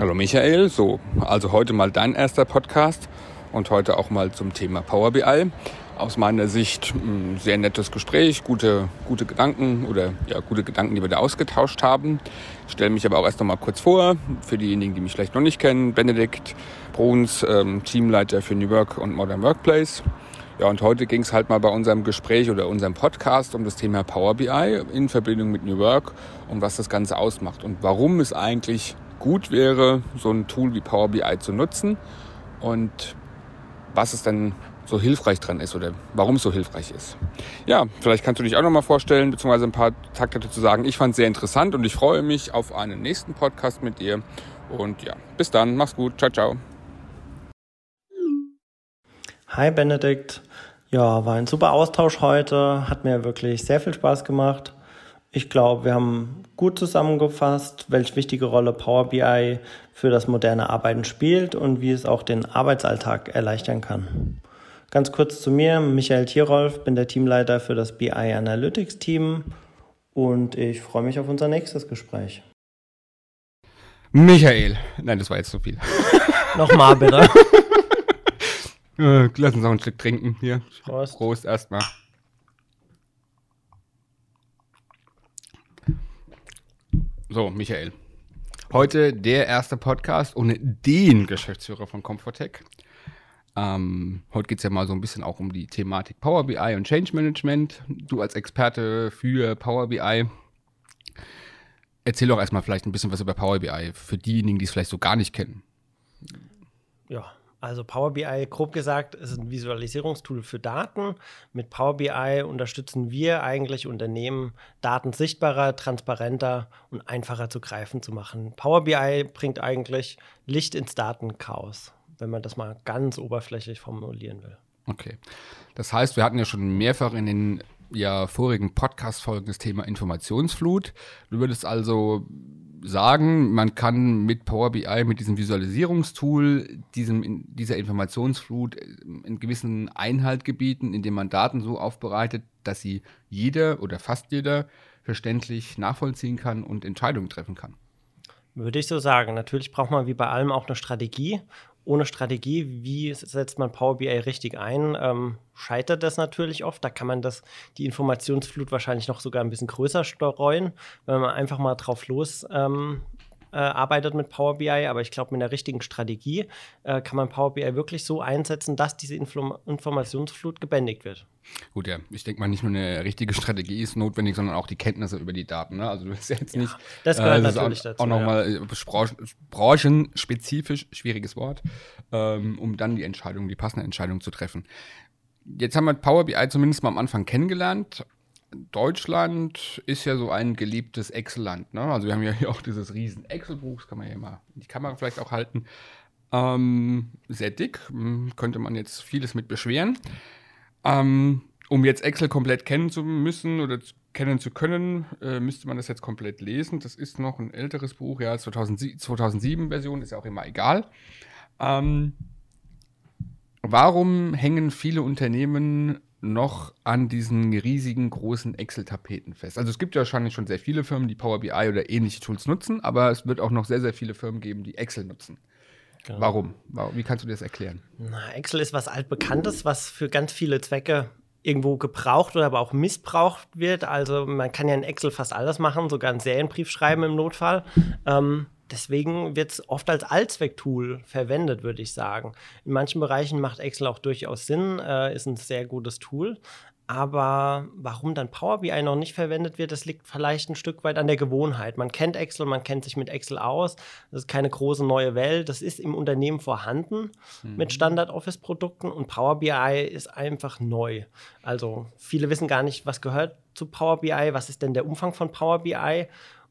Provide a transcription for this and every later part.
Hallo Michael, so, also heute mal dein erster Podcast und heute auch mal zum Thema Power BI. Aus meiner Sicht ein sehr nettes Gespräch, gute, gute Gedanken oder ja, gute Gedanken, die wir da ausgetauscht haben. Ich stelle mich aber auch erst noch mal kurz vor, für diejenigen, die mich vielleicht noch nicht kennen. Benedikt Bruns, ähm, Teamleiter für New Work und Modern Workplace. Ja, und heute ging es halt mal bei unserem Gespräch oder unserem Podcast um das Thema Power BI in Verbindung mit New Work und was das Ganze ausmacht und warum es eigentlich gut wäre, so ein Tool wie Power BI zu nutzen und was es dann so hilfreich dran ist oder warum es so hilfreich ist. Ja, vielleicht kannst du dich auch nochmal vorstellen, beziehungsweise ein paar Takte dazu sagen. Ich fand es sehr interessant und ich freue mich auf einen nächsten Podcast mit dir. Und ja, bis dann, mach's gut, ciao, ciao. Hi Benedikt. Ja, war ein super Austausch heute, hat mir wirklich sehr viel Spaß gemacht. Ich glaube, wir haben gut zusammengefasst, welche wichtige Rolle Power BI für das moderne Arbeiten spielt und wie es auch den Arbeitsalltag erleichtern kann. Ganz kurz zu mir, Michael Tierolf, bin der Teamleiter für das BI Analytics Team und ich freue mich auf unser nächstes Gespräch. Michael, nein, das war jetzt zu viel. Nochmal bitte. Äh, lass uns noch ein Stück trinken hier. Prost. Prost erstmal. So, Michael. Heute der erste Podcast ohne den Geschäftsführer von Comfortech. Ähm, heute geht es ja mal so ein bisschen auch um die Thematik Power BI und Change Management. Du als Experte für Power BI. Erzähl doch erstmal vielleicht ein bisschen was über Power BI für diejenigen, die es vielleicht so gar nicht kennen. Ja, also Power BI, grob gesagt, ist ein Visualisierungstool für Daten. Mit Power BI unterstützen wir eigentlich Unternehmen, Daten sichtbarer, transparenter und einfacher zu greifen zu machen. Power BI bringt eigentlich Licht ins Datenchaos, wenn man das mal ganz oberflächlich formulieren will. Okay. Das heißt, wir hatten ja schon mehrfach in den ja, vorigen Podcast-Folgen das Thema Informationsflut. Du würdest also sagen, man kann mit Power BI, mit diesem Visualisierungstool, diesem, dieser Informationsflut äh, einen gewissen Einhalt gebieten, indem man Daten so aufbereitet, dass sie jeder oder fast jeder verständlich nachvollziehen kann und Entscheidungen treffen kann. Würde ich so sagen. Natürlich braucht man wie bei allem auch eine Strategie ohne Strategie, wie setzt man Power BI richtig ein, ähm, scheitert das natürlich oft. Da kann man das, die Informationsflut wahrscheinlich noch sogar ein bisschen größer streuen, wenn man einfach mal drauf los ähm, äh, arbeitet mit Power BI, aber ich glaube, mit der richtigen Strategie äh, kann man Power BI wirklich so einsetzen, dass diese Infl Informationsflut gebändigt wird. Gut, ja, ich denke mal, nicht nur eine richtige Strategie ist notwendig, sondern auch die Kenntnisse über die Daten. Ne? Also du willst jetzt nicht. Ja, das gehört äh, das natürlich auch, dazu. Auch nochmal ja. Äh, branchenspezifisch, schwieriges Wort, ähm, um dann die Entscheidung, die passende Entscheidung zu treffen. Jetzt haben wir Power BI zumindest mal am Anfang kennengelernt. Deutschland ist ja so ein geliebtes Excel-Land. Ne? Also wir haben ja hier auch dieses riesen Excel-Buch, das kann man ja mal in die Kamera vielleicht auch halten. Ähm, sehr dick, hm, könnte man jetzt vieles mit beschweren. Ähm, um jetzt Excel komplett kennen zu müssen oder kennen zu können, äh, müsste man das jetzt komplett lesen. Das ist noch ein älteres Buch, ja, 2007-Version, ist ja auch immer egal. Ähm, warum hängen viele Unternehmen noch an diesen riesigen großen Excel-Tapeten fest. Also es gibt ja wahrscheinlich schon sehr viele Firmen, die Power BI oder ähnliche Tools nutzen, aber es wird auch noch sehr, sehr viele Firmen geben, die Excel nutzen. Genau. Warum? Wie kannst du dir das erklären? Na, Excel ist was altbekanntes, was für ganz viele Zwecke irgendwo gebraucht oder aber auch missbraucht wird. Also man kann ja in Excel fast alles machen, sogar einen Serienbrief schreiben im Notfall. Ähm, Deswegen wird es oft als Allzwecktool verwendet, würde ich sagen. In manchen Bereichen macht Excel auch durchaus Sinn, äh, ist ein sehr gutes Tool. Aber warum dann Power BI noch nicht verwendet wird, das liegt vielleicht ein Stück weit an der Gewohnheit. Man kennt Excel, man kennt sich mit Excel aus. Das ist keine große neue Welt. Das ist im Unternehmen vorhanden mhm. mit Standard-Office-Produkten und Power BI ist einfach neu. Also viele wissen gar nicht, was gehört zu Power BI, was ist denn der Umfang von Power BI.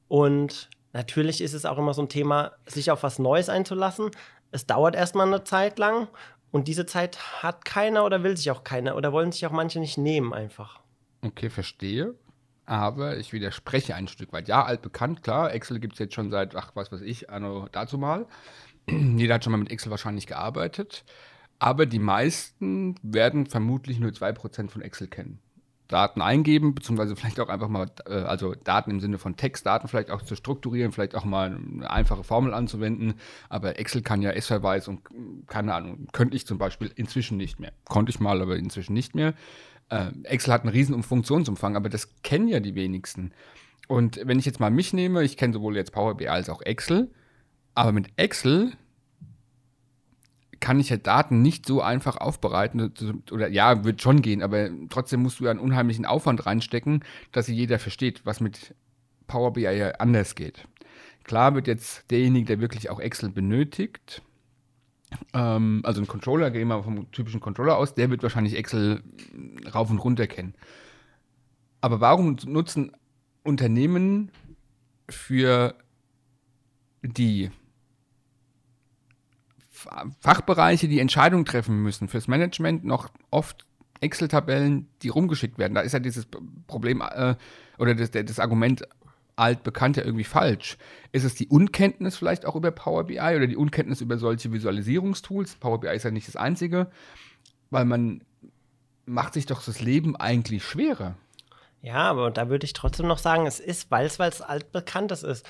Und Natürlich ist es auch immer so ein Thema, sich auf was Neues einzulassen. Es dauert erstmal eine Zeit lang und diese Zeit hat keiner oder will sich auch keiner oder wollen sich auch manche nicht nehmen einfach. Okay, verstehe. Aber ich widerspreche ein Stück weit. Ja, altbekannt, klar. Excel gibt es jetzt schon seit, ach, was weiß ich, anno dazu mal. Jeder hat schon mal mit Excel wahrscheinlich gearbeitet. Aber die meisten werden vermutlich nur 2% von Excel kennen. Daten eingeben, beziehungsweise vielleicht auch einfach mal, äh, also Daten im Sinne von Textdaten vielleicht auch zu strukturieren, vielleicht auch mal eine einfache Formel anzuwenden. Aber Excel kann ja S-Verweis und keine Ahnung, könnte ich zum Beispiel inzwischen nicht mehr. Konnte ich mal, aber inzwischen nicht mehr. Äh, Excel hat einen riesen Funktionsumfang, aber das kennen ja die wenigsten. Und wenn ich jetzt mal mich nehme, ich kenne sowohl jetzt Power BI als auch Excel, aber mit Excel kann ich ja Daten nicht so einfach aufbereiten. Oder ja, wird schon gehen, aber trotzdem musst du ja einen unheimlichen Aufwand reinstecken, dass sie jeder versteht, was mit Power BI anders geht. Klar wird jetzt derjenige, der wirklich auch Excel benötigt, ähm, also ein Controller, gehen wir vom typischen Controller aus, der wird wahrscheinlich Excel rauf und runter kennen. Aber warum nutzen Unternehmen für die Fachbereiche, die Entscheidungen treffen müssen, fürs Management noch oft Excel-Tabellen, die rumgeschickt werden. Da ist ja dieses Problem äh, oder das, das Argument altbekannt ja irgendwie falsch. Ist es die Unkenntnis vielleicht auch über Power BI oder die Unkenntnis über solche Visualisierungstools? Power BI ist ja nicht das einzige, weil man macht sich doch das Leben eigentlich schwerer. Ja, aber da würde ich trotzdem noch sagen, es ist, weil es altbekanntes ist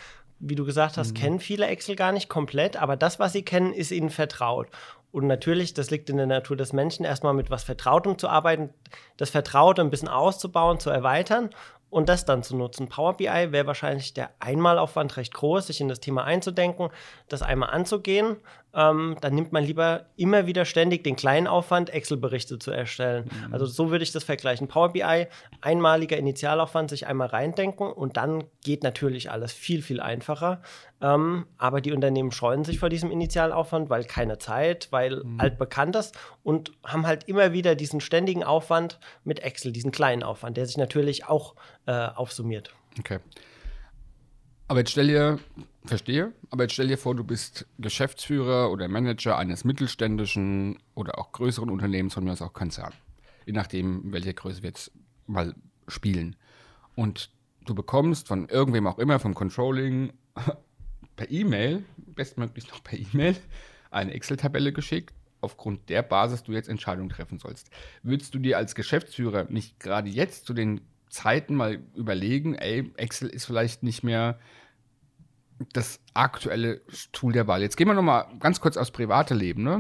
wie du gesagt hast, mhm. kennen viele Excel gar nicht komplett, aber das, was sie kennen, ist ihnen vertraut. Und natürlich, das liegt in der Natur des Menschen, erstmal mit was Vertrautem zu arbeiten, das Vertraute ein bisschen auszubauen, zu erweitern und das dann zu nutzen. Power BI wäre wahrscheinlich der Einmalaufwand recht groß, sich in das Thema einzudenken, das einmal anzugehen. Ähm, dann nimmt man lieber immer wieder ständig den kleinen Aufwand, Excel-Berichte zu erstellen. Mhm. Also so würde ich das vergleichen. Power BI, einmaliger Initialaufwand, sich einmal reindenken und dann geht natürlich alles viel, viel einfacher. Ähm, aber die Unternehmen scheuen sich vor diesem Initialaufwand, weil keine Zeit, weil mhm. altbekannt ist und haben halt immer wieder diesen ständigen Aufwand mit Excel, diesen kleinen Aufwand, der sich natürlich auch äh, aufsummiert. Okay. Aber jetzt stell dir, verstehe, aber jetzt stell dir vor, du bist Geschäftsführer oder Manager eines mittelständischen oder auch größeren Unternehmens, von mir aus auch Konzern. Je nachdem, welche Größe wir jetzt mal spielen. Und du bekommst von irgendwem auch immer, vom Controlling, per E-Mail, bestmöglich noch per E-Mail, eine Excel-Tabelle geschickt, aufgrund der Basis du jetzt Entscheidungen treffen sollst. Würdest du dir als Geschäftsführer nicht gerade jetzt zu den Zeiten mal überlegen, ey, Excel ist vielleicht nicht mehr das aktuelle Tool der Wahl. Jetzt gehen wir noch mal ganz kurz aufs private Leben. Ne?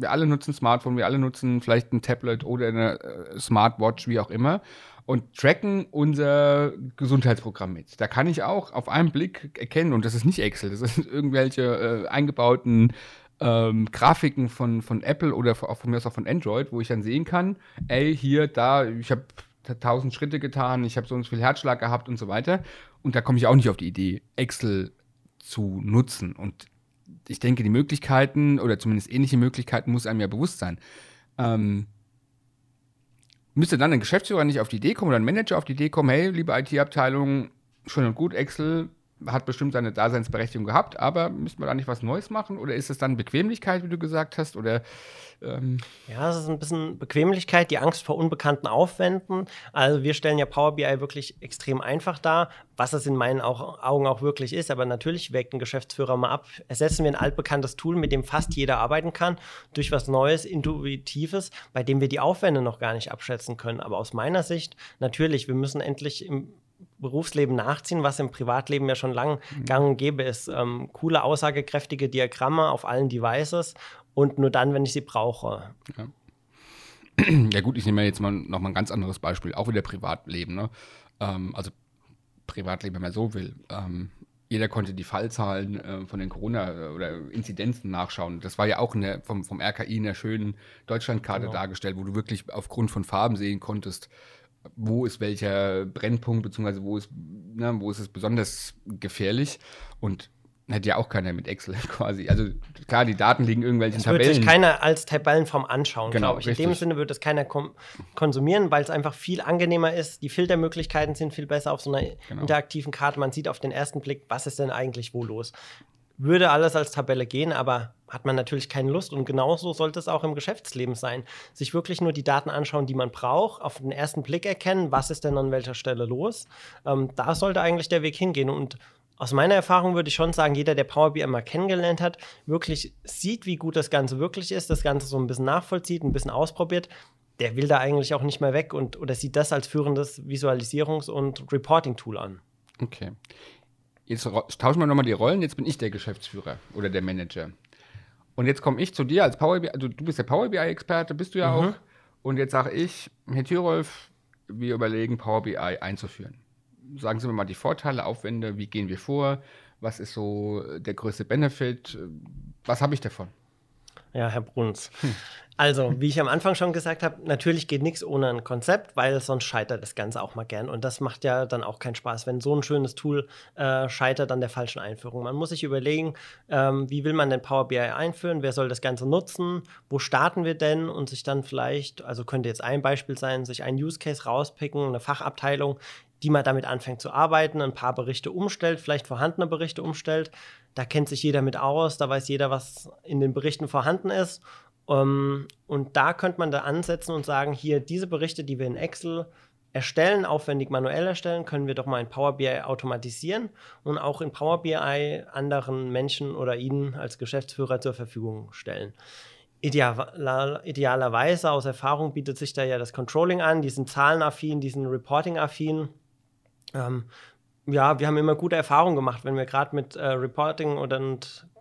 Wir alle nutzen Smartphone, wir alle nutzen vielleicht ein Tablet oder eine äh, Smartwatch, wie auch immer, und tracken unser Gesundheitsprogramm mit. Da kann ich auch auf einen Blick erkennen, und das ist nicht Excel, das sind irgendwelche äh, eingebauten ähm, Grafiken von, von Apple oder auch von mir aus auch von Android, wo ich dann sehen kann, ey, hier, da, ich habe tausend Schritte getan, ich habe so viel Herzschlag gehabt und so weiter. Und da komme ich auch nicht auf die Idee, Excel zu nutzen. Und ich denke, die Möglichkeiten oder zumindest ähnliche Möglichkeiten muss einem ja bewusst sein. Ähm, müsste dann ein Geschäftsführer nicht auf die Idee kommen oder ein Manager auf die Idee kommen, hey, liebe IT-Abteilung, schön und gut, Excel hat bestimmt seine Daseinsberechtigung gehabt, aber müssen wir da nicht was Neues machen? Oder ist es dann Bequemlichkeit, wie du gesagt hast? Oder ähm ja, es ist ein bisschen Bequemlichkeit, die Angst vor unbekannten Aufwänden. Also wir stellen ja Power BI wirklich extrem einfach dar, was es in meinen Augen auch wirklich ist. Aber natürlich weckt ein Geschäftsführer mal ab. Ersetzen wir ein altbekanntes Tool, mit dem fast jeder arbeiten kann, durch was Neues, Intuitives, bei dem wir die Aufwände noch gar nicht abschätzen können. Aber aus meiner Sicht, natürlich, wir müssen endlich im Berufsleben nachziehen, was im Privatleben ja schon lang mhm. gang und gäbe ist. Ähm, coole, aussagekräftige Diagramme auf allen Devices und nur dann, wenn ich sie brauche. Ja. Ja gut, ich nehme jetzt mal noch mal ein ganz anderes Beispiel, auch wieder Privatleben. Ne? Ähm, also Privatleben, wenn man so will. Ähm, jeder konnte die Fallzahlen äh, von den Corona- oder Inzidenzen nachschauen. Das war ja auch eine, vom, vom RKI in der schönen Deutschlandkarte genau. dargestellt, wo du wirklich aufgrund von Farben sehen konntest, wo ist welcher Brennpunkt, beziehungsweise wo ist, ne, wo ist es besonders gefährlich. Und hätte ja auch keiner mit Excel quasi. Also klar, die Daten liegen irgendwelchen das Tabellen. Wird sich keiner als Tabellenform anschauen, genau, glaube ich. Richtig. In dem Sinne wird das keiner konsumieren, weil es einfach viel angenehmer ist. Die Filtermöglichkeiten sind viel besser auf so einer genau. interaktiven Karte. Man sieht auf den ersten Blick, was ist denn eigentlich wo los würde alles als Tabelle gehen, aber hat man natürlich keine Lust. Und genauso sollte es auch im Geschäftsleben sein. Sich wirklich nur die Daten anschauen, die man braucht, auf den ersten Blick erkennen, was ist denn an welcher Stelle los. Ähm, da sollte eigentlich der Weg hingehen. Und aus meiner Erfahrung würde ich schon sagen, jeder, der Power BI mal kennengelernt hat, wirklich sieht, wie gut das Ganze wirklich ist, das Ganze so ein bisschen nachvollzieht, ein bisschen ausprobiert, der will da eigentlich auch nicht mehr weg und oder sieht das als führendes Visualisierungs- und Reporting-Tool an. Okay. Jetzt tauschen wir nochmal die Rollen. Jetzt bin ich der Geschäftsführer oder der Manager. Und jetzt komme ich zu dir als Power BI, also du bist der Power BI-Experte, bist du ja mhm. auch. Und jetzt sage ich, Herr Thürolf, wir überlegen, Power BI einzuführen. Sagen Sie mir mal die Vorteile, Aufwände, wie gehen wir vor, was ist so der größte Benefit, was habe ich davon? Ja, Herr Bruns. Hm. Also, wie ich am Anfang schon gesagt habe, natürlich geht nichts ohne ein Konzept, weil sonst scheitert das Ganze auch mal gern. Und das macht ja dann auch keinen Spaß, wenn so ein schönes Tool äh, scheitert an der falschen Einführung. Man muss sich überlegen, ähm, wie will man denn Power BI einführen? Wer soll das Ganze nutzen? Wo starten wir denn? Und sich dann vielleicht, also könnte jetzt ein Beispiel sein, sich einen Use Case rauspicken, eine Fachabteilung, die mal damit anfängt zu arbeiten, ein paar Berichte umstellt, vielleicht vorhandene Berichte umstellt. Da kennt sich jeder mit aus, da weiß jeder, was in den Berichten vorhanden ist. Um, ähm, und da könnte man da ansetzen und sagen, hier diese Berichte, die wir in Excel erstellen, aufwendig manuell erstellen, können wir doch mal in Power BI automatisieren und auch in Power BI anderen Menschen oder Ihnen als Geschäftsführer zur Verfügung stellen. Ideal, idealerweise aus Erfahrung bietet sich da ja das Controlling an, die sind zahlenaffin, die sind reporting-affin. Ähm, ja, wir haben immer gute Erfahrungen gemacht, wenn wir gerade mit äh, Reporting oder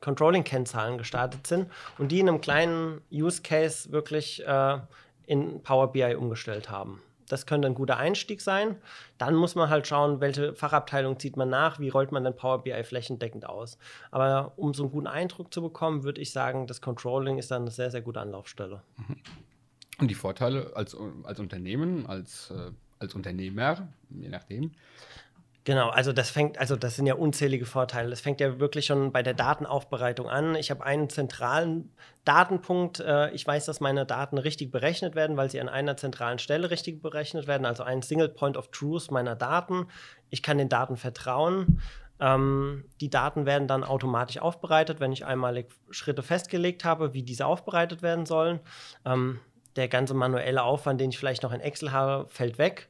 Controlling-Kennzahlen gestartet sind und die in einem kleinen Use Case wirklich äh, in Power BI umgestellt haben. Das könnte ein guter Einstieg sein. Dann muss man halt schauen, welche Fachabteilung zieht man nach, wie rollt man dann Power BI flächendeckend aus. Aber um so einen guten Eindruck zu bekommen, würde ich sagen, das Controlling ist dann eine sehr, sehr gute Anlaufstelle. Und die Vorteile als, als Unternehmen, als, äh, als Unternehmer, je nachdem, Genau, also das fängt, also das sind ja unzählige Vorteile. Das fängt ja wirklich schon bei der Datenaufbereitung an. Ich habe einen zentralen Datenpunkt. Äh, ich weiß, dass meine Daten richtig berechnet werden, weil sie an einer zentralen Stelle richtig berechnet werden, also ein Single Point of Truth meiner Daten. Ich kann den Daten vertrauen. Ähm, die Daten werden dann automatisch aufbereitet, wenn ich einmalig Schritte festgelegt habe, wie diese aufbereitet werden sollen. Ähm, der ganze manuelle Aufwand, den ich vielleicht noch in Excel habe, fällt weg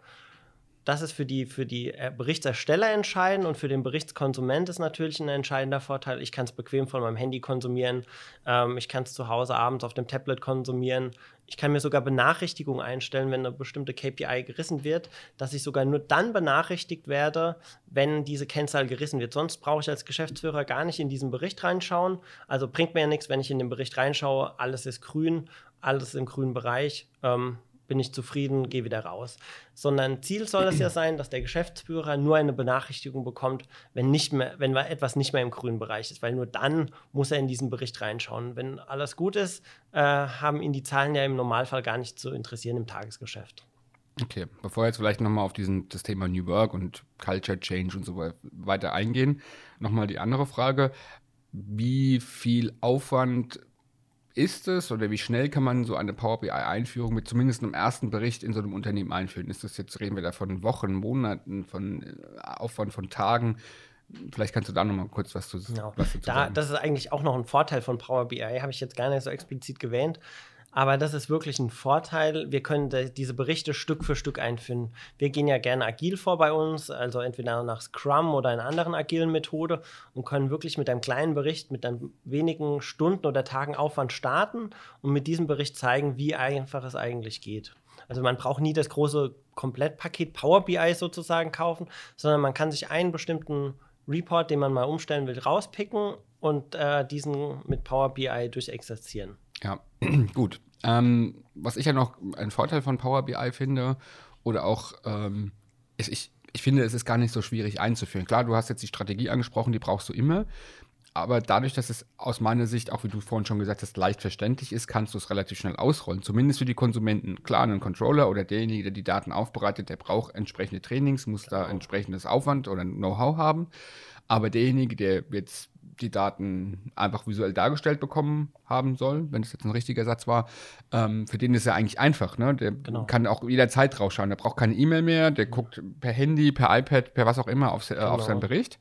das ist für die, für die äh, Berichtsersteller entscheidend und für den Berichtskonsument ist natürlich ein entscheidender Vorteil. Ich kann es bequem von meinem Handy konsumieren, ähm, ich kann es zu Hause abends auf dem Tablet konsumieren. Ich kann mir sogar Benachrichtigungen einstellen, wenn eine bestimmte KPI gerissen wird, dass ich sogar nur dann benachrichtigt werde, wenn diese Kennzahl gerissen wird. Sonst brauche ich als Geschäftsführer gar nicht in diesen Bericht reinschauen. Also bringt mir ja nichts, wenn ich in den Bericht reinschaue, alles ist grün, alles im grünen Bereich. Ähm, bin ich zufrieden, gehe wieder raus. Sondern Ziel soll es ja sein, dass der Geschäftsführer nur eine Benachrichtigung bekommt, wenn, nicht mehr, wenn etwas nicht mehr im grünen Bereich ist, weil nur dann muss er in diesen Bericht reinschauen. Wenn alles gut ist, äh, haben ihn die Zahlen ja im Normalfall gar nicht zu interessieren im Tagesgeschäft. Okay, bevor wir jetzt vielleicht nochmal auf diesen, das Thema New Work und Culture Change und so weiter eingehen, nochmal die andere Frage. Wie viel Aufwand ist es oder wie schnell kann man so eine Power BI-Einführung mit zumindest einem ersten Bericht in so einem Unternehmen einführen? Ist das jetzt, reden wir da von Wochen, Monaten, von äh, Aufwand von Tagen? Vielleicht kannst du da noch mal kurz was zu, genau. was dazu da, sagen. Das ist eigentlich auch noch ein Vorteil von Power BI, habe ich jetzt gar nicht so explizit gewähnt. Aber das ist wirklich ein Vorteil. Wir können diese Berichte Stück für Stück einführen. Wir gehen ja gerne agil vor bei uns, also entweder nach Scrum oder einer anderen agilen Methode und können wirklich mit einem kleinen Bericht, mit einem wenigen Stunden oder Tagen Aufwand starten und mit diesem Bericht zeigen, wie einfach es eigentlich geht. Also man braucht nie das große Komplettpaket Power BI sozusagen kaufen, sondern man kann sich einen bestimmten Report, den man mal umstellen will, rauspicken und äh, diesen mit Power BI durchexerzieren. Ja, gut. Ähm, was ich ja noch einen Vorteil von Power BI finde, oder auch, ähm, ist, ich, ich finde, es ist gar nicht so schwierig einzuführen. Klar, du hast jetzt die Strategie angesprochen, die brauchst du immer. Aber dadurch, dass es aus meiner Sicht, auch wie du vorhin schon gesagt hast, leicht verständlich ist, kannst du es relativ schnell ausrollen. Zumindest für die Konsumenten. Klar, ein Controller oder derjenige, der die Daten aufbereitet, der braucht entsprechende Trainings, muss da genau. entsprechendes Aufwand oder Know-how haben. Aber derjenige, der jetzt die Daten einfach visuell dargestellt bekommen haben soll, wenn es jetzt ein richtiger Satz war, ähm, für den ist er eigentlich einfach. Ne? Der genau. kann auch jederzeit rausschauen. Der braucht keine E-Mail mehr, der guckt per Handy, per iPad, per was auch immer auf, äh, genau. auf seinen Bericht.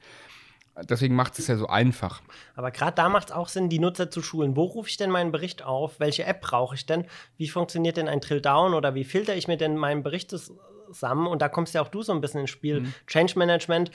Deswegen macht es ja so einfach. Aber gerade da macht es auch Sinn, die Nutzer zu schulen. Wo rufe ich denn meinen Bericht auf? Welche App brauche ich denn? Wie funktioniert denn ein Drill-Down oder wie filter ich mir denn meinen Bericht zusammen? Und da kommst ja auch du so ein bisschen ins Spiel. Mhm. Change Management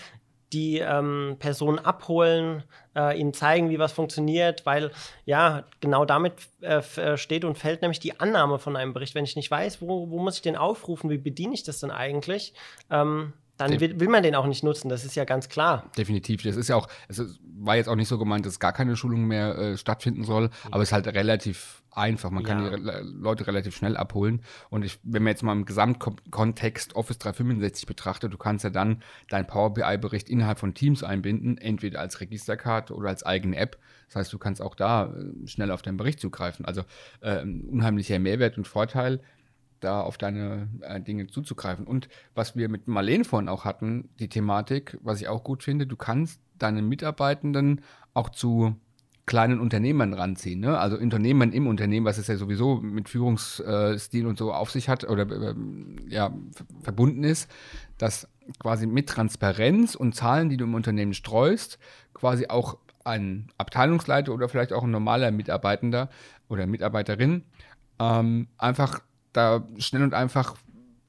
die ähm, Personen abholen, äh, ihnen zeigen, wie was funktioniert, weil ja, genau damit äh, äh, steht und fällt nämlich die Annahme von einem Bericht. Wenn ich nicht weiß, wo, wo muss ich den aufrufen, wie bediene ich das denn eigentlich, ähm, dann will, will, man den auch nicht nutzen, das ist ja ganz klar. Definitiv. Das ist ja auch, es war jetzt auch nicht so gemeint, dass gar keine Schulung mehr äh, stattfinden soll, aber es ist halt relativ einfach. Man kann ja. die Leute relativ schnell abholen. Und ich, wenn man jetzt mal im Gesamtkontext Office 365 betrachtet, du kannst ja dann deinen Power BI-Bericht innerhalb von Teams einbinden, entweder als Registerkarte oder als eigene App. Das heißt, du kannst auch da äh, schnell auf deinen Bericht zugreifen. Also äh, unheimlicher Mehrwert und Vorteil da auf deine äh, Dinge zuzugreifen. Und was wir mit Marlene vorhin auch hatten, die Thematik, was ich auch gut finde, du kannst deine Mitarbeitenden auch zu kleinen Unternehmern ranziehen. Ne? Also Unternehmern im Unternehmen, was es ja sowieso mit Führungsstil und so auf sich hat oder äh, ja, verbunden ist, dass quasi mit Transparenz und Zahlen, die du im Unternehmen streust, quasi auch ein Abteilungsleiter oder vielleicht auch ein normaler Mitarbeitender oder Mitarbeiterin ähm, einfach da schnell und einfach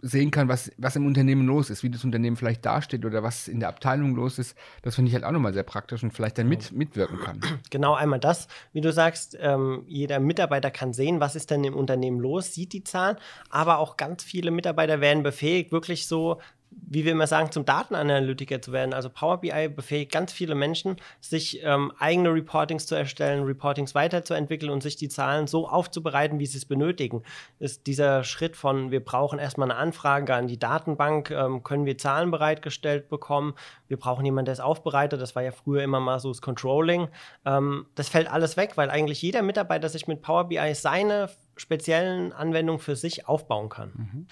sehen kann, was, was im Unternehmen los ist, wie das Unternehmen vielleicht dasteht oder was in der Abteilung los ist, das finde ich halt auch nochmal sehr praktisch und vielleicht dann mit, mitwirken kann. Genau, einmal das, wie du sagst, ähm, jeder Mitarbeiter kann sehen, was ist denn im Unternehmen los, sieht die Zahlen, aber auch ganz viele Mitarbeiter werden befähigt, wirklich so wie wir immer sagen, zum Datenanalytiker zu werden. Also Power BI befähigt ganz viele Menschen, sich ähm, eigene Reportings zu erstellen, Reportings weiterzuentwickeln und sich die Zahlen so aufzubereiten, wie sie es benötigen. Ist dieser Schritt von, wir brauchen erstmal eine Anfrage an die Datenbank, ähm, können wir Zahlen bereitgestellt bekommen, wir brauchen jemanden, der es aufbereitet, das war ja früher immer mal so das Controlling. Ähm, das fällt alles weg, weil eigentlich jeder Mitarbeiter sich mit Power BI seine speziellen Anwendungen für sich aufbauen kann. Mhm.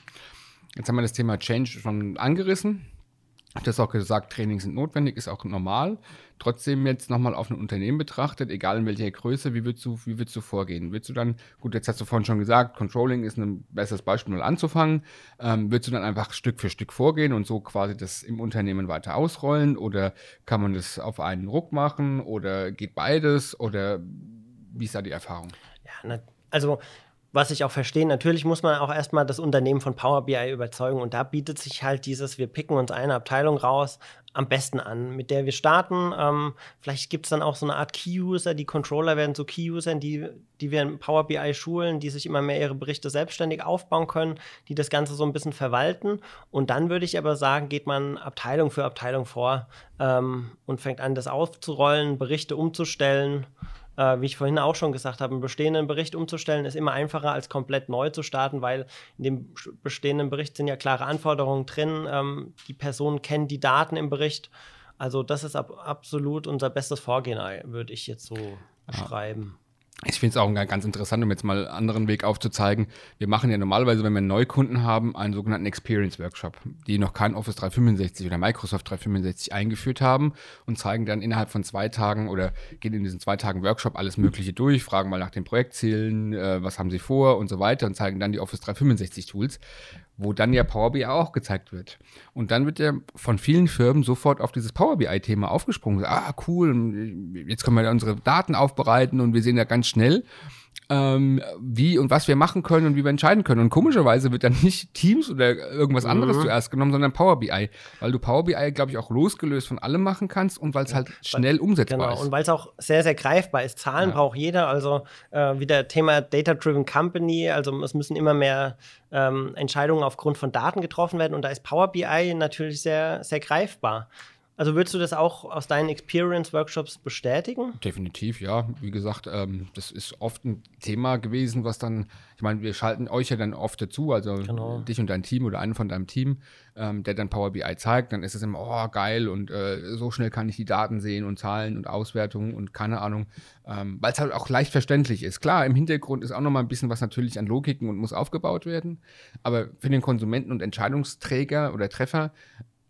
Jetzt haben wir das Thema Change schon angerissen. Du hast auch gesagt, Trainings sind notwendig, ist auch normal. Trotzdem jetzt nochmal auf ein Unternehmen betrachtet, egal in welcher Größe, wie würdest, du, wie würdest du vorgehen? Willst du dann, gut, jetzt hast du vorhin schon gesagt, Controlling ist ein besseres Beispiel, mal anzufangen. Ähm, willst du dann einfach Stück für Stück vorgehen und so quasi das im Unternehmen weiter ausrollen? Oder kann man das auf einen Ruck machen? Oder geht beides? Oder wie ist da die Erfahrung? Ja, also was ich auch verstehe, natürlich muss man auch erstmal das Unternehmen von Power BI überzeugen und da bietet sich halt dieses, wir picken uns eine Abteilung raus, am besten an, mit der wir starten. Ähm, vielleicht gibt es dann auch so eine Art Key-User, die Controller werden zu Key-Usern, die, die wir in Power BI schulen, die sich immer mehr ihre Berichte selbstständig aufbauen können, die das Ganze so ein bisschen verwalten. Und dann würde ich aber sagen, geht man Abteilung für Abteilung vor ähm, und fängt an, das aufzurollen, Berichte umzustellen äh, wie ich vorhin auch schon gesagt habe, einen bestehenden Bericht umzustellen, ist immer einfacher als komplett neu zu starten, weil in dem bestehenden Bericht sind ja klare Anforderungen drin. Ähm, die Personen kennen die Daten im Bericht. Also das ist ab, absolut unser bestes Vorgehen, würde ich jetzt so beschreiben. Ich finde es auch ganz interessant, um jetzt mal einen anderen Weg aufzuzeigen. Wir machen ja normalerweise, wenn wir Neukunden haben, einen sogenannten Experience Workshop, die noch kein Office 365 oder Microsoft 365 eingeführt haben und zeigen dann innerhalb von zwei Tagen oder gehen in diesen zwei Tagen Workshop alles Mögliche durch, fragen mal nach den Projektzielen, äh, was haben sie vor und so weiter und zeigen dann die Office 365 Tools wo dann ja Power BI auch gezeigt wird. Und dann wird ja von vielen Firmen sofort auf dieses Power BI-Thema aufgesprungen. Ah, cool, jetzt können wir unsere Daten aufbereiten und wir sehen ja ganz schnell, ähm, wie und was wir machen können und wie wir entscheiden können. Und komischerweise wird dann nicht Teams oder irgendwas anderes mhm. zuerst genommen, sondern Power BI, weil du Power BI, glaube ich, auch losgelöst von allem machen kannst und weil es halt schnell umsetzbar genau. ist. Und weil es auch sehr, sehr greifbar ist. Zahlen ja. braucht jeder, also äh, wieder Thema Data-Driven Company, also es müssen immer mehr ähm, Entscheidungen aufgrund von Daten getroffen werden und da ist Power BI natürlich sehr, sehr greifbar. Also würdest du das auch aus deinen Experience-Workshops bestätigen? Definitiv, ja. Wie gesagt, ähm, das ist oft ein Thema gewesen, was dann, ich meine, wir schalten euch ja dann oft dazu, also genau. dich und dein Team oder einen von deinem Team, ähm, der dann Power BI zeigt, dann ist es immer, oh, geil und äh, so schnell kann ich die Daten sehen und Zahlen und Auswertungen und keine Ahnung, ähm, weil es halt auch leicht verständlich ist. Klar, im Hintergrund ist auch nochmal ein bisschen was natürlich an Logiken und muss aufgebaut werden, aber für den Konsumenten und Entscheidungsträger oder Treffer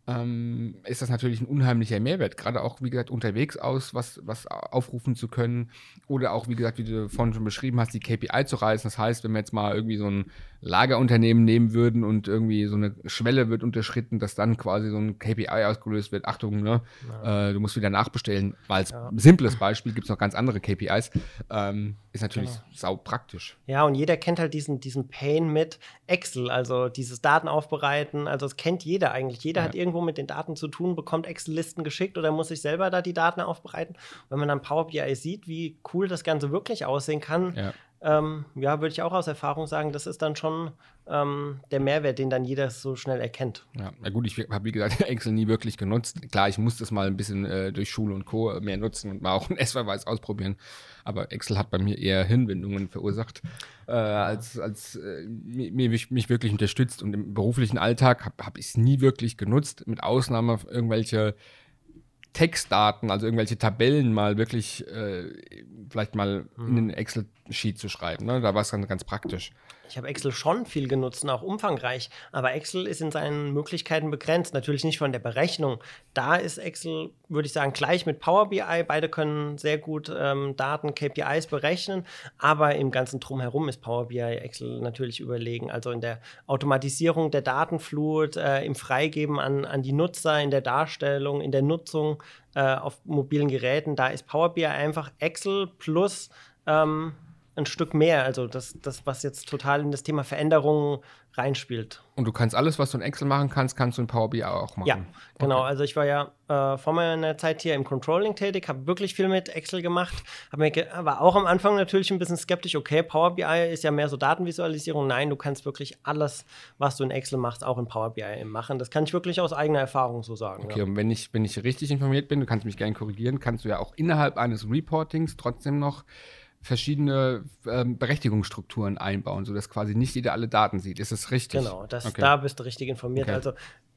ähm, ist das natürlich ein unheimlicher Mehrwert. Gerade auch, wie gesagt, unterwegs aus was, was aufrufen zu können oder auch, wie gesagt, wie du vorhin schon beschrieben hast, die KPI zu reißen. Das heißt, wenn wir jetzt mal irgendwie so ein, Lagerunternehmen nehmen würden und irgendwie so eine Schwelle wird unterschritten, dass dann quasi so ein KPI ausgelöst wird. Achtung, ne? Ja. Äh, du musst wieder nachbestellen. Weil als ja. simples Beispiel gibt es noch ganz andere KPIs. Ähm, ist natürlich genau. sau praktisch. Ja, und jeder kennt halt diesen, diesen Pain mit Excel, also dieses Daten aufbereiten. Also das kennt jeder eigentlich. Jeder ja. hat irgendwo mit den Daten zu tun, bekommt Excel-Listen geschickt oder muss sich selber da die Daten aufbereiten. wenn man dann Power BI sieht, wie cool das Ganze wirklich aussehen kann, ähm, ja, würde ich auch aus Erfahrung sagen, das ist dann schon ähm, der Mehrwert, den dann jeder so schnell erkennt. Ja, na gut, ich habe wie gesagt Excel nie wirklich genutzt. Klar, ich musste es mal ein bisschen äh, durch Schule und Co. mehr nutzen und mal auch ein S-Verweis ausprobieren. Aber Excel hat bei mir eher Hinwendungen verursacht, äh, als, als äh, mich, mich wirklich unterstützt. Und im beruflichen Alltag habe hab ich es nie wirklich genutzt, mit Ausnahme irgendwelche Textdaten, also irgendwelche Tabellen mal wirklich äh, vielleicht mal mhm. in den Excel-Sheet zu schreiben. Ne? Da war es dann ganz praktisch. Ich habe Excel schon viel genutzt und auch umfangreich, aber Excel ist in seinen Möglichkeiten begrenzt. Natürlich nicht von der Berechnung. Da ist Excel, würde ich sagen, gleich mit Power BI. Beide können sehr gut ähm, Daten, KPIs berechnen, aber im ganzen Drumherum ist Power BI Excel natürlich überlegen. Also in der Automatisierung der Datenflut, äh, im Freigeben an, an die Nutzer, in der Darstellung, in der Nutzung äh, auf mobilen Geräten, da ist Power BI einfach Excel plus ähm, ein Stück mehr. Also das, das, was jetzt total in das Thema Veränderungen reinspielt. Und du kannst alles, was du in Excel machen kannst, kannst du in Power BI auch machen. Ja, genau. Okay. Also ich war ja äh, vor meiner Zeit hier im Controlling tätig, habe wirklich viel mit Excel gemacht, mir war auch am Anfang natürlich ein bisschen skeptisch. Okay, Power BI ist ja mehr so Datenvisualisierung. Nein, du kannst wirklich alles, was du in Excel machst, auch in Power BI machen. Das kann ich wirklich aus eigener Erfahrung so sagen. Okay, ja. und wenn ich, wenn ich richtig informiert bin, du kannst mich gerne korrigieren, kannst du ja auch innerhalb eines Reportings trotzdem noch verschiedene ähm, Berechtigungsstrukturen einbauen, sodass quasi nicht jeder alle Daten sieht. Ist das richtig? Genau, das, okay. da bist du richtig informiert. Okay. Also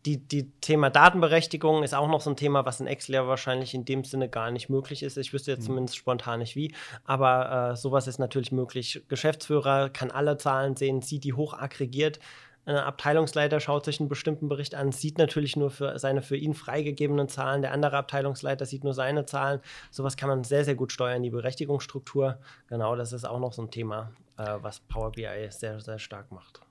die, die Thema Datenberechtigung ist auch noch so ein Thema, was in Excel ja wahrscheinlich in dem Sinne gar nicht möglich ist. Ich wüsste jetzt mhm. zumindest spontan nicht wie, aber äh, sowas ist natürlich möglich. Geschäftsführer kann alle Zahlen sehen, sieht die hoch aggregiert ein Abteilungsleiter schaut sich einen bestimmten Bericht an, sieht natürlich nur für seine für ihn freigegebenen Zahlen. Der andere Abteilungsleiter sieht nur seine Zahlen. Sowas kann man sehr, sehr gut steuern, die Berechtigungsstruktur. Genau, das ist auch noch so ein Thema, äh, was Power BI sehr, sehr stark macht.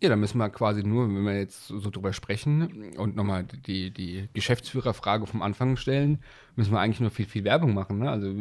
Ja, da müssen wir quasi nur, wenn wir jetzt so drüber sprechen und nochmal die, die Geschäftsführerfrage vom Anfang stellen, müssen wir eigentlich nur viel, viel Werbung machen. Ne? Also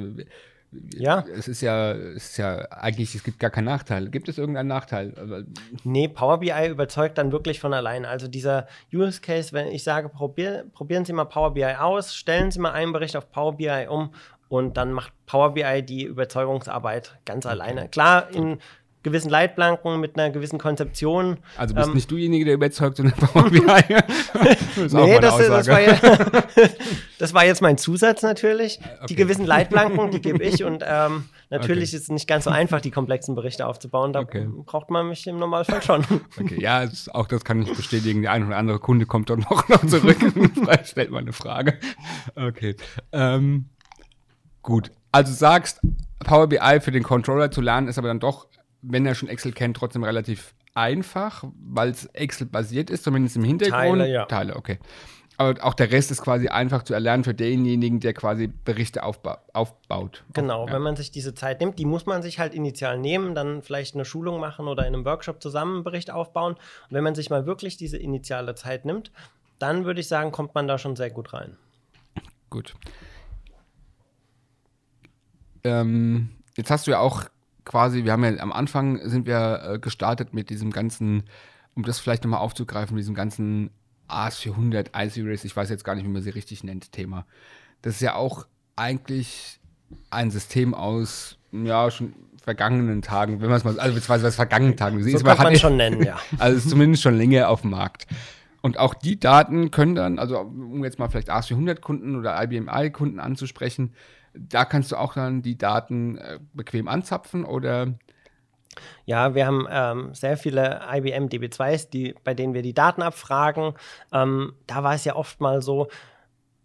ja. Es ist ja, es ist ja eigentlich, es gibt gar keinen Nachteil. Gibt es irgendeinen Nachteil? Nee, Power BI überzeugt dann wirklich von allein. Also dieser Use Case, wenn ich sage, probier, probieren Sie mal Power BI aus, stellen Sie mal einen Bericht auf Power BI um und dann macht Power BI die Überzeugungsarbeit ganz alleine. Klar, in gewissen Leitplanken, mit einer gewissen Konzeption. Also bist ähm, nicht dujenige, der überzeugt, sondern Power BI. das nee, das, das, war ja, das, war jetzt mein Zusatz natürlich. Okay. Die gewissen Leitplanken, die gebe ich und ähm, natürlich okay. ist es nicht ganz so einfach, die komplexen Berichte aufzubauen. Da okay. braucht man mich im Normalfall schon. Okay, ja, auch das kann ich bestätigen. Der ein oder andere Kunde kommt dann noch, noch zurück und stellt mal eine Frage. Okay. Ähm, gut. Also sagst, Power BI für den Controller zu lernen ist aber dann doch wenn er schon Excel kennt, trotzdem relativ einfach, weil es Excel-basiert ist, zumindest im Hintergrund. Teile, ja. Teile, okay. Aber auch der Rest ist quasi einfach zu erlernen für denjenigen, der quasi Berichte aufba aufbaut. Genau, ja. wenn man sich diese Zeit nimmt, die muss man sich halt initial nehmen, dann vielleicht eine Schulung machen oder in einem Workshop zusammen einen Bericht aufbauen. Und wenn man sich mal wirklich diese initiale Zeit nimmt, dann würde ich sagen, kommt man da schon sehr gut rein. Gut. Ähm, jetzt hast du ja auch quasi, wir haben ja am Anfang sind wir äh, gestartet mit diesem ganzen, um das vielleicht nochmal aufzugreifen, mit diesem ganzen AS400, iSeries, ich weiß jetzt gar nicht, wie man sie richtig nennt, Thema. Das ist ja auch eigentlich ein System aus, ja, schon vergangenen Tagen, wenn man es mal, also beziehungsweise was vergangenen Tagen. So kann man schon nennen, ja. Also ist zumindest schon länger auf dem Markt. Und auch die Daten können dann, also um jetzt mal vielleicht AS400-Kunden oder IBM-I-Kunden anzusprechen, da kannst du auch dann die Daten äh, bequem anzapfen oder ja, wir haben ähm, sehr viele IBM DB2s, die, bei denen wir die Daten abfragen. Ähm, da war es ja oft mal so,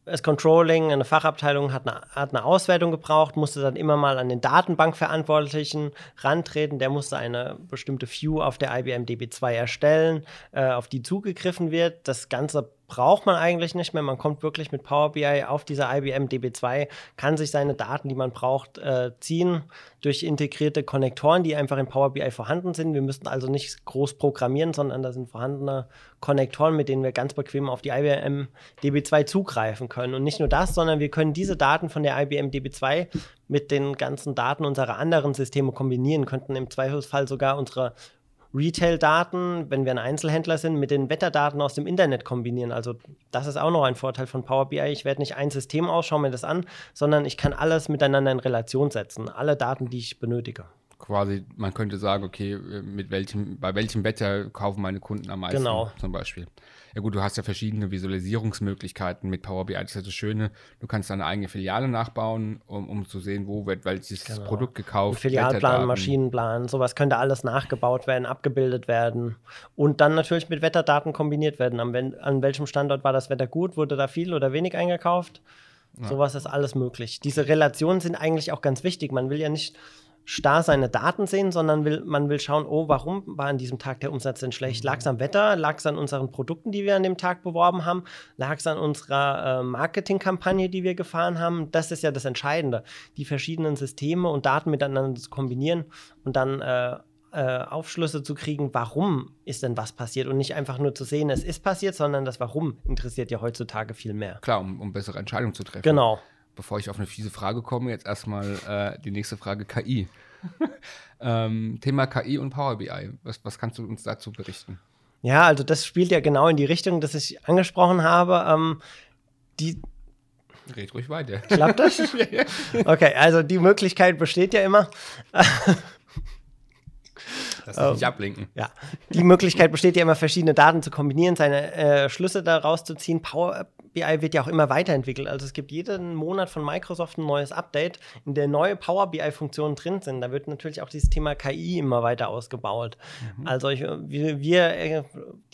das Controlling, eine Fachabteilung hat eine, hat eine Auswertung gebraucht, musste dann immer mal an den Datenbankverantwortlichen rantreten. Der musste eine bestimmte View auf der IBM DB2 erstellen, äh, auf die zugegriffen wird. Das Ganze braucht man eigentlich nicht mehr. Man kommt wirklich mit Power BI auf dieser IBM DB2, kann sich seine Daten, die man braucht, äh, ziehen durch integrierte Konnektoren, die einfach in Power BI vorhanden sind. Wir müssen also nicht groß programmieren, sondern da sind vorhandene Konnektoren, mit denen wir ganz bequem auf die IBM DB2 zugreifen können. Und nicht nur das, sondern wir können diese Daten von der IBM DB2 mit den ganzen Daten unserer anderen Systeme kombinieren, könnten im Zweifelsfall sogar unsere Retail-Daten, wenn wir ein Einzelhändler sind, mit den Wetterdaten aus dem Internet kombinieren. Also das ist auch noch ein Vorteil von Power BI. Ich werde nicht ein System ausschauen mir das an, sondern ich kann alles miteinander in Relation setzen. Alle Daten, die ich benötige. Quasi, man könnte sagen, okay, mit welchem, bei welchem Wetter kaufen meine Kunden am meisten genau. zum Beispiel. Ja gut, du hast ja verschiedene Visualisierungsmöglichkeiten mit Power BI. Das ist ja das Schöne. Du kannst deine eigene Filiale nachbauen, um, um zu sehen, wo wird welches genau. Produkt gekauft. Filialplan, Maschinenplan, sowas könnte alles nachgebaut werden, abgebildet werden und dann natürlich mit Wetterdaten kombiniert werden. An, an welchem Standort war das Wetter gut? Wurde da viel oder wenig eingekauft? Ja. Sowas ist alles möglich. Diese Relationen sind eigentlich auch ganz wichtig. Man will ja nicht starr seine Daten sehen, sondern will, man will schauen, oh, warum war an diesem Tag der Umsatz denn schlecht? Lag es am Wetter? Lag es an unseren Produkten, die wir an dem Tag beworben haben? Lag es an unserer äh, Marketingkampagne, die wir gefahren haben? Das ist ja das Entscheidende, die verschiedenen Systeme und Daten miteinander zu kombinieren und dann äh, äh, Aufschlüsse zu kriegen, warum ist denn was passiert und nicht einfach nur zu sehen, es ist passiert, sondern das Warum interessiert ja heutzutage viel mehr. Klar, um, um bessere Entscheidungen zu treffen. Genau bevor ich auf eine fiese Frage komme, jetzt erstmal äh, die nächste Frage KI. ähm, Thema KI und Power BI. Was, was kannst du uns dazu berichten? Ja, also das spielt ja genau in die Richtung, dass ich angesprochen habe. Ähm, die Red ruhig weiter. Klappt das? Okay, also die Möglichkeit besteht ja immer. Lass dich nicht ähm, ablenken. Ja, die Möglichkeit besteht ja immer, verschiedene Daten zu kombinieren, seine äh, Schlüsse daraus zu ziehen. Power BI wird ja auch immer weiterentwickelt. Also es gibt jeden Monat von Microsoft ein neues Update, in der neue Power BI-Funktionen drin sind. Da wird natürlich auch dieses Thema KI immer weiter ausgebaut. Mhm. Also ich, wir, wir, äh,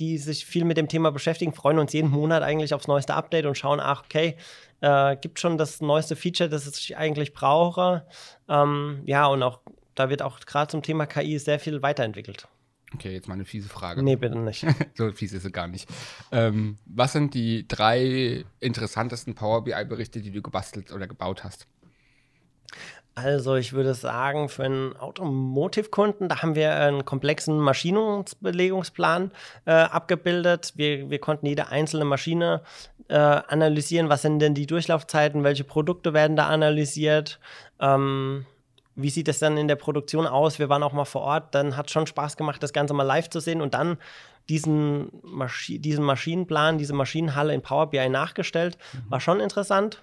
die sich viel mit dem Thema beschäftigen, freuen uns jeden Monat eigentlich aufs neueste Update und schauen, ach, okay, äh, gibt schon das neueste Feature, das ich eigentlich brauche. Ähm, ja, und auch da wird auch gerade zum Thema KI sehr viel weiterentwickelt. Okay, jetzt mal eine fiese Frage. Nee, bitte nicht. so fies ist sie gar nicht. Ähm, was sind die drei interessantesten Power BI-Berichte, die du gebastelt oder gebaut hast? Also ich würde sagen, für einen Automotive-Kunden, da haben wir einen komplexen Maschinenbelegungsplan äh, abgebildet. Wir, wir konnten jede einzelne Maschine äh, analysieren. Was sind denn die Durchlaufzeiten? Welche Produkte werden da analysiert? Ähm, wie sieht es dann in der Produktion aus? Wir waren auch mal vor Ort, dann hat schon Spaß gemacht, das Ganze mal live zu sehen und dann diesen, Maschi diesen Maschinenplan, diese Maschinenhalle in Power BI nachgestellt. War schon interessant.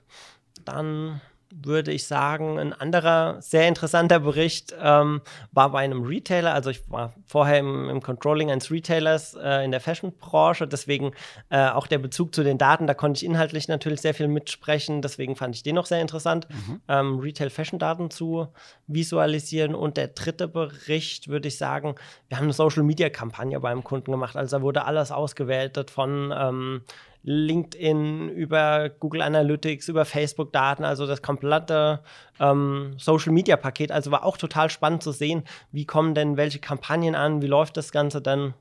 Dann würde ich sagen, ein anderer sehr interessanter Bericht ähm, war bei einem Retailer. Also ich war vorher im, im Controlling eines Retailers äh, in der Fashion-Branche, deswegen äh, auch der Bezug zu den Daten, da konnte ich inhaltlich natürlich sehr viel mitsprechen, deswegen fand ich den noch sehr interessant, mhm. ähm, Retail-Fashion-Daten zu visualisieren. Und der dritte Bericht würde ich sagen, wir haben eine Social-Media-Kampagne beim Kunden gemacht. Also da wurde alles ausgewertet von ähm, LinkedIn, über Google Analytics, über Facebook-Daten, also das komplette ähm, Social-Media-Paket. Also war auch total spannend zu sehen, wie kommen denn welche Kampagnen an, wie läuft das Ganze dann.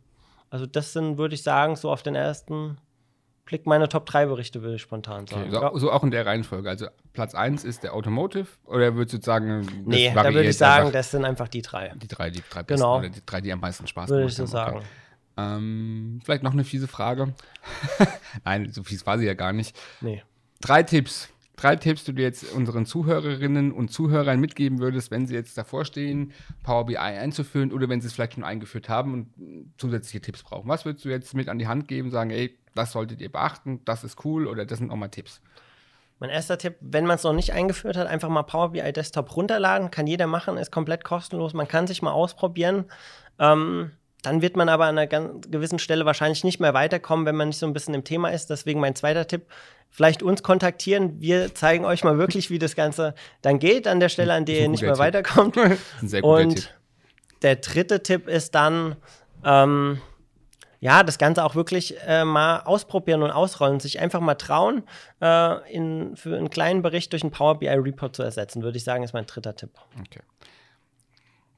Also das sind, würde ich sagen, so auf den ersten Blick meine Top 3 Berichte, würde ich spontan sagen. Okay, so, so, auch in der Reihenfolge. Also Platz 1 ist der Automotive oder würdest du sagen, Nee, da würde ich sagen, das sind einfach die drei. Die drei, die drei besten genau. oder die drei, die am meisten Spaß machen. Würde ich so sagen. Okay. Ähm, vielleicht noch eine fiese Frage. Nein, so fies war sie ja gar nicht. Nee. Drei Tipps. Drei Tipps, die du jetzt unseren Zuhörerinnen und Zuhörern mitgeben würdest, wenn sie jetzt davor stehen, Power BI einzuführen oder wenn sie es vielleicht schon eingeführt haben und zusätzliche Tipps brauchen. Was würdest du jetzt mit an die Hand geben, sagen, ey, das solltet ihr beachten, das ist cool oder das sind auch mal Tipps? Mein erster Tipp, wenn man es noch nicht eingeführt hat, einfach mal Power BI Desktop runterladen. Kann jeder machen, ist komplett kostenlos. Man kann sich mal ausprobieren. Ähm, dann wird man aber an einer ganz gewissen Stelle wahrscheinlich nicht mehr weiterkommen, wenn man nicht so ein bisschen im Thema ist. Deswegen mein zweiter Tipp, vielleicht uns kontaktieren. Wir zeigen euch mal wirklich, wie das Ganze dann geht an der Stelle, an der ihr nicht mehr Tipp. weiterkommt. Ein sehr guter Und Tipp. der dritte Tipp ist dann, ähm, ja, das Ganze auch wirklich äh, mal ausprobieren und ausrollen, sich einfach mal trauen, äh, in, für einen kleinen Bericht durch einen Power BI Report zu ersetzen, würde ich sagen, ist mein dritter Tipp. Okay.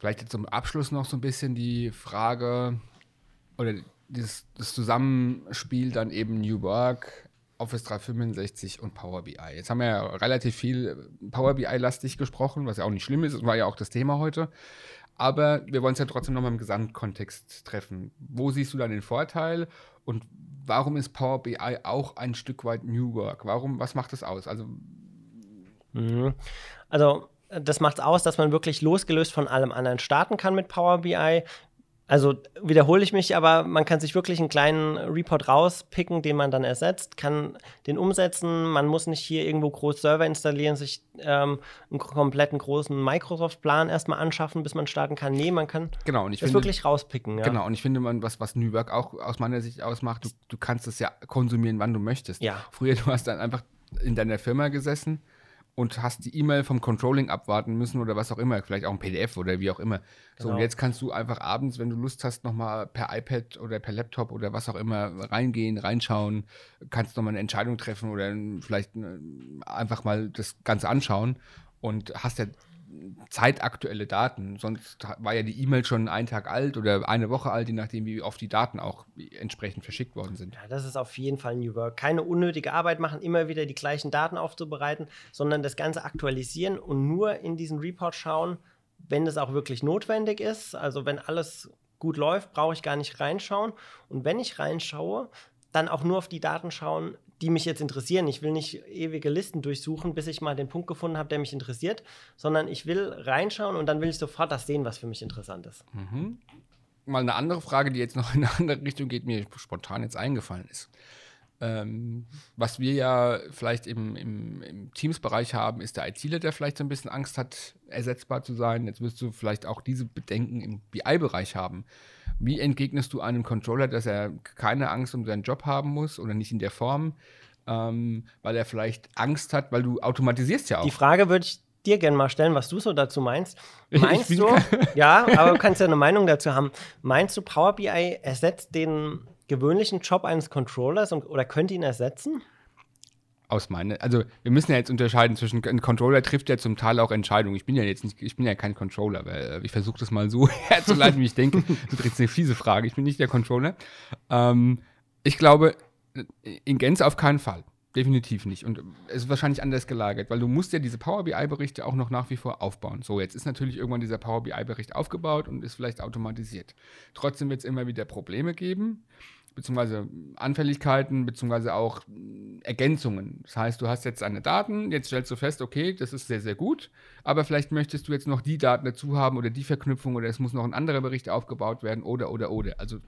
Vielleicht zum Abschluss noch so ein bisschen die Frage oder das, das Zusammenspiel dann eben New Work, Office 365 und Power BI. Jetzt haben wir ja relativ viel Power BI-lastig gesprochen, was ja auch nicht schlimm ist, das war ja auch das Thema heute. Aber wir wollen es ja trotzdem nochmal im Gesamtkontext treffen. Wo siehst du dann den Vorteil und warum ist Power BI auch ein Stück weit New Work? Warum, was macht das aus? Also, mhm. also das macht es aus, dass man wirklich losgelöst von allem anderen starten kann mit Power BI. Also wiederhole ich mich, aber man kann sich wirklich einen kleinen Report rauspicken, den man dann ersetzt, kann den umsetzen. Man muss nicht hier irgendwo groß Server installieren, sich ähm, einen kompletten großen Microsoft-Plan erstmal anschaffen, bis man starten kann. Nee, man kann genau, und ich das finde, wirklich rauspicken. Ja. Genau, und ich finde, man, was, was New Work auch aus meiner Sicht ausmacht, du, du kannst es ja konsumieren, wann du möchtest. Ja. Früher, du hast dann einfach in deiner Firma gesessen und hast die E-Mail vom Controlling abwarten müssen oder was auch immer, vielleicht auch ein PDF oder wie auch immer. So, Genau. und jetzt kannst du einfach abends, wenn du Lust hast, nochmal per iPad oder per Laptop oder was auch immer reingehen, reinschauen, kannst nochmal eine Entscheidung treffen oder vielleicht einfach mal das Ganze anschauen und hast ja zeitaktuelle Daten. Sonst war ja die E-Mail schon einen Tag alt oder eine Woche alt, je nachdem, wie oft die Daten auch entsprechend verschickt worden sind. Ja, das ist auf jeden Fall New Work. Keine unnötige Arbeit machen, immer wieder die gleichen Daten aufzubereiten, sondern das Ganze aktualisieren und nur in diesen Report schauen, wenn es auch wirklich notwendig ist. Also wenn alles gut läuft, brauche ich gar nicht reinschauen. Und wenn ich reinschaue, dann auch nur auf die Daten schauen, die mich jetzt interessieren. Ich will nicht ewige Listen durchsuchen, bis ich mal den Punkt gefunden habe, der mich interessiert, sondern ich will reinschauen und dann will ich sofort das sehen, was für mich interessant ist. Mal eine andere Frage, die jetzt noch in eine andere Richtung geht, mir spontan jetzt eingefallen ist. Ähm, was wir ja vielleicht im, im, im Teams-Bereich haben, ist der ITler, der vielleicht so ein bisschen Angst hat, ersetzbar zu sein. Jetzt wirst du vielleicht auch diese Bedenken im BI-Bereich haben. Wie entgegnest du einem Controller, dass er keine Angst um seinen Job haben muss oder nicht in der Form, ähm, weil er vielleicht Angst hat, weil du automatisierst ja auch. Die Frage würde ich dir gerne mal stellen, was du so dazu meinst. Meinst du, ja, aber du kannst ja eine Meinung dazu haben. Meinst du, Power BI ersetzt den gewöhnlichen Job eines Controllers und, oder könnte ihn ersetzen? Aus meiner, also wir müssen ja jetzt unterscheiden zwischen, ein Controller trifft ja zum Teil auch Entscheidungen. Ich bin ja jetzt nicht, ich bin ja kein Controller, weil äh, ich versuche das mal so herzuleiten, wie ich denke. Das ist eine fiese Frage, ich bin nicht der Controller. Ähm, ich glaube, in Gänze auf keinen Fall. Definitiv nicht. Und es ist wahrscheinlich anders gelagert, weil du musst ja diese Power BI-Berichte auch noch nach wie vor aufbauen. So, jetzt ist natürlich irgendwann dieser Power BI-Bericht aufgebaut und ist vielleicht automatisiert. Trotzdem wird es immer wieder Probleme geben, beziehungsweise Anfälligkeiten, beziehungsweise auch Ergänzungen. Das heißt, du hast jetzt deine Daten, jetzt stellst du fest, okay, das ist sehr, sehr gut, aber vielleicht möchtest du jetzt noch die Daten dazu haben oder die Verknüpfung oder es muss noch ein anderer Bericht aufgebaut werden oder, oder, oder. Also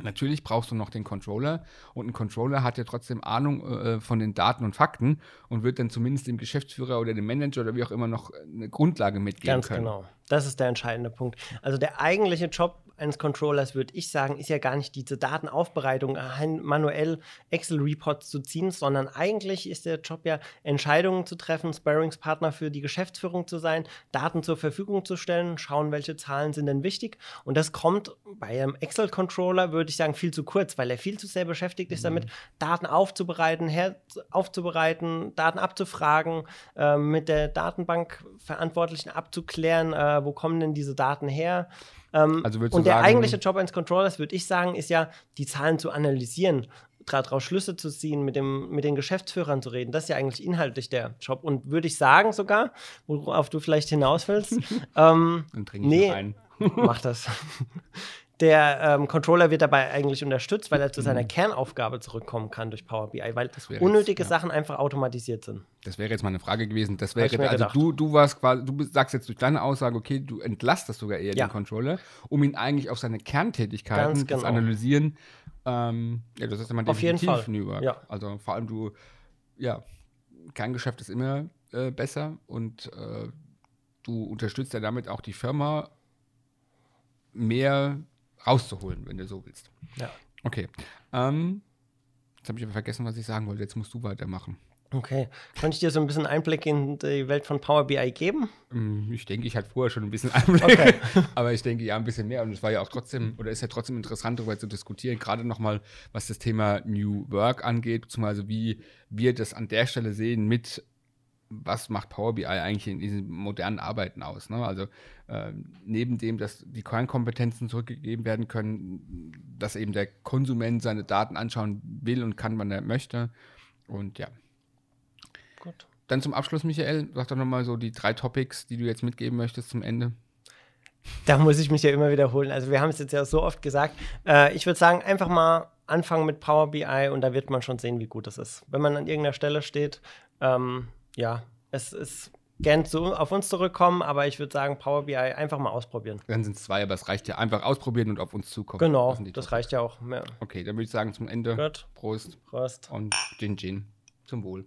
Natürlich brauchst du noch den Controller und ein Controller hat ja trotzdem Ahnung äh, von den Daten und Fakten und wird dann zumindest dem Geschäftsführer oder dem Manager oder wie auch immer noch eine Grundlage mitgeben Ganz können. genau. Das ist der entscheidende Punkt. Also der eigentliche Job eines Controllers, würde ich sagen, ist ja gar nicht diese Datenaufbereitung, ein- manuell Excel-Reports zu ziehen, sondern eigentlich ist der Job ja, Entscheidungen zu treffen, Sparringspartner für die Geschäftsführung zu sein, Daten zur Verfügung zu stellen, schauen, welche Zahlen sind denn wichtig. Und das kommt bei einem Excel-Controller, würde ich sagen, viel zu kurz, weil er viel zu sehr beschäftigt ist damit, Daten aufzubereiten, her aufzubereiten, Daten abzufragen, äh, mit der Datenbankverantwortlichen abzuklären, äh, wo kommen denn diese Daten her. Ähm, Also und der sagen- eigentliche Job eines Controllers, würde ich sagen, ist ja, die Zahlen zu analysieren, daraus Schlüsse zu ziehen, mit, dem, mit den Geschäftsführern zu reden. Das ist ja eigentlich inhaltlich der Job. Und würde ich sagen sogar, worauf du vielleicht hinaus willst, ähm, Dann trinke ich Nee. mach das. Der ähm, Controller wird dabei eigentlich unterstützt, weil er zu seiner Kernaufgabe zurückkommen kann durch Power BI, weil Mhm. wäre jetzt, unnötige ja. Sachen einfach automatisiert sind. Das wäre jetzt meine Frage gewesen. Das wäre also du, du warst quasi, du sagst jetzt durch deine Aussage, okay, du entlastest sogar eher Ja. den Controller, um ihn eigentlich auf seine Kerntätigkeiten, Ganz das genau. Analysieren, ähm, ja, das ist immer Auf jeden definitiv Fall. Work. Ja. Also vor allem du, ja, Kerngeschäft ist immer äh, besser und äh, du unterstützt ja damit auch die Firma mehr rauszuholen, wenn du so willst. Ja. Okay. Ähm, jetzt habe ich aber vergessen, was ich sagen wollte. Jetzt musst du weitermachen. Okay. Kann ich dir so ein bisschen Einblick in die Welt von Power BI geben? Mm, Ich denke, ich hatte vorher schon ein bisschen Einblick, Okay. aber ich denke ja ein bisschen mehr und es war ja auch trotzdem oder ist ja trotzdem interessant darüber zu diskutieren, gerade nochmal, was das Thema New Work angeht, beziehungsweise wie wir das an der Stelle sehen mit was macht Power BI eigentlich in diesen modernen Arbeiten aus? Ne? Also äh, neben dem, dass die Kernkompetenzen zurückgegeben werden können, dass eben der Konsument seine Daten anschauen will und kann, wann er möchte. Und ja. Gut. Dann zum Abschluss, Michael, sag doch nochmal so die drei Topics, die du jetzt mitgeben möchtest zum Ende. Da muss ich mich ja immer wiederholen. Also wir haben es jetzt ja so oft gesagt. Äh, ich würde sagen, einfach mal anfangen mit Power BI und da wird man schon sehen, wie gut es ist. Wenn man an irgendeiner Stelle steht, ähm, ja, es ist gern zu, auf uns zurückkommen, aber ich würde sagen, Power BI einfach mal ausprobieren. Dann sind es zwei, aber es reicht ja einfach ausprobieren und auf uns zukommen. Genau, das, das reicht ja auch. Mehr. Okay, dann würde ich sagen zum Ende Gut. Prost. Prost. Und Gin Gin. Zum Wohl.